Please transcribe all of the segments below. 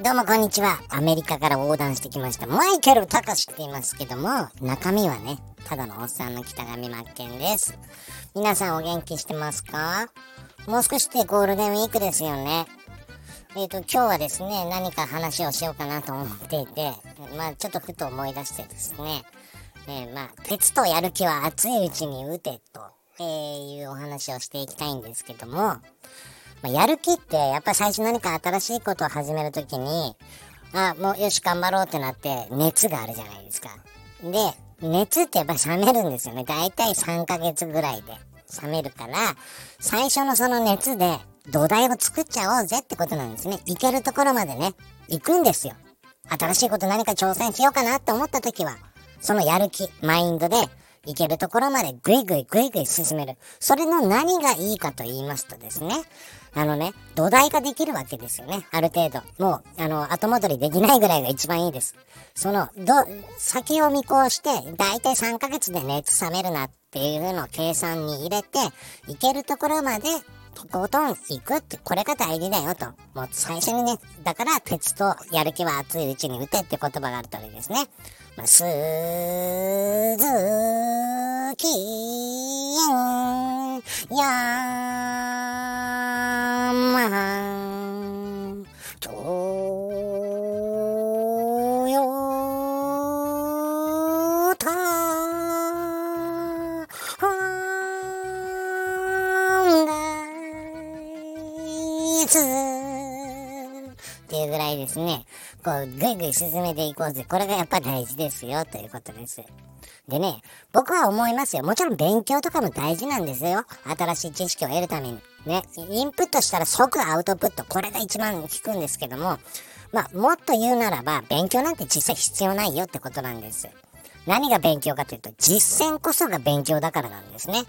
どうもこんにちは。アメリカから横断してきました。マイケル・タカシって言いますけども、中身はね、ただのおっさんの北上真剣です。皆さんお元気してますか？もう少しでゴールデンウィークですよね。えっ、ー、と、今日はですね、何か話をしようかなと思っていて、まあちょっとふと思い出してですね、えー、まあ、鉄とやる気は熱いうちに打てと、えー、いうお話をしていきたいんですけども、まあ、やる気って、やっぱ最初何か新しいことを始めるときに、あ、もうよし頑張ろうってなって熱があるじゃないですか。で、熱ってやっぱ冷めるんですよね。だいたい3ヶ月ぐらいで冷めるから、最初のその熱で土台を作っちゃおうぜってことなんですね。行けるところまでね、行くんですよ。新しいこと何か挑戦しようかなって思った時は、そのやる気、マインドで、行けるところまでぐいぐいぐいぐい進める。それの何がいいかと言いますとですね、あのね、土台ができるわけですよね。ある程度。もう、あの、後戻りできないぐらいが一番いいです。その、ど、先を見越して、だいたい3ヶ月で熱冷めるなっていうのを計算に入れて、行けるところまで、とことん行くって、これが大事だよと。もう最初にね、だから鉄とやる気は熱いうちに打てって言葉がある通りですね。まあ、すずきんやつっていうぐらいですね、こう、ぐいぐい進めていこうぜ。これがやっぱ大事ですよ、ということです。でね、僕は思いますよ。もちろん勉強とかも大事なんですよ。新しい知識を得るために。ね、インプットしたら即アウトプット。これが一番効くんですけども、まあ、もっと言うならば、勉強なんて実際必要ないよってことなんです。何が勉強かというと、実践こそが勉強だからなんですね。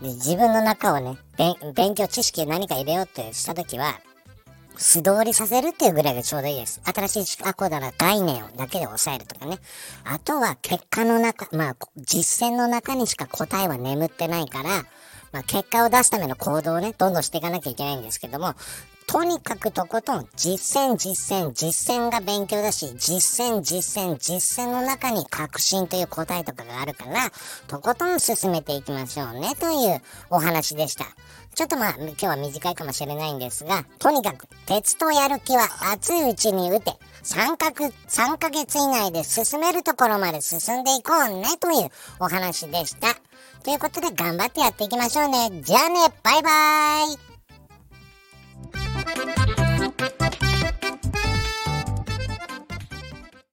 で、自分の中をね、勉強知識何か入れようってしたときは、素通りさせるっていうぐらいがちょうどいいです。新しいあ、こうだな概念をだけで抑えるとかね。あとは結果の中、まあ、実践の中にしか答えは眠ってないから、まあ、結果を出すための行動をね、どんどんしていかなきゃいけないんですけども、とにかくとことん実践実践実践が勉強だし実践実践実践の中に確信という答えとかがあるからとことん進めていきましょうねというお話でした。ちょっとまあ今日は短いかもしれないんですがとにかく鉄とやる気は熱いうちに打て3か3ヶ月以内で進めるところまで進んでいこうねというお話でした。ということで頑張ってやっていきましょうね。じゃあね、バイバーイ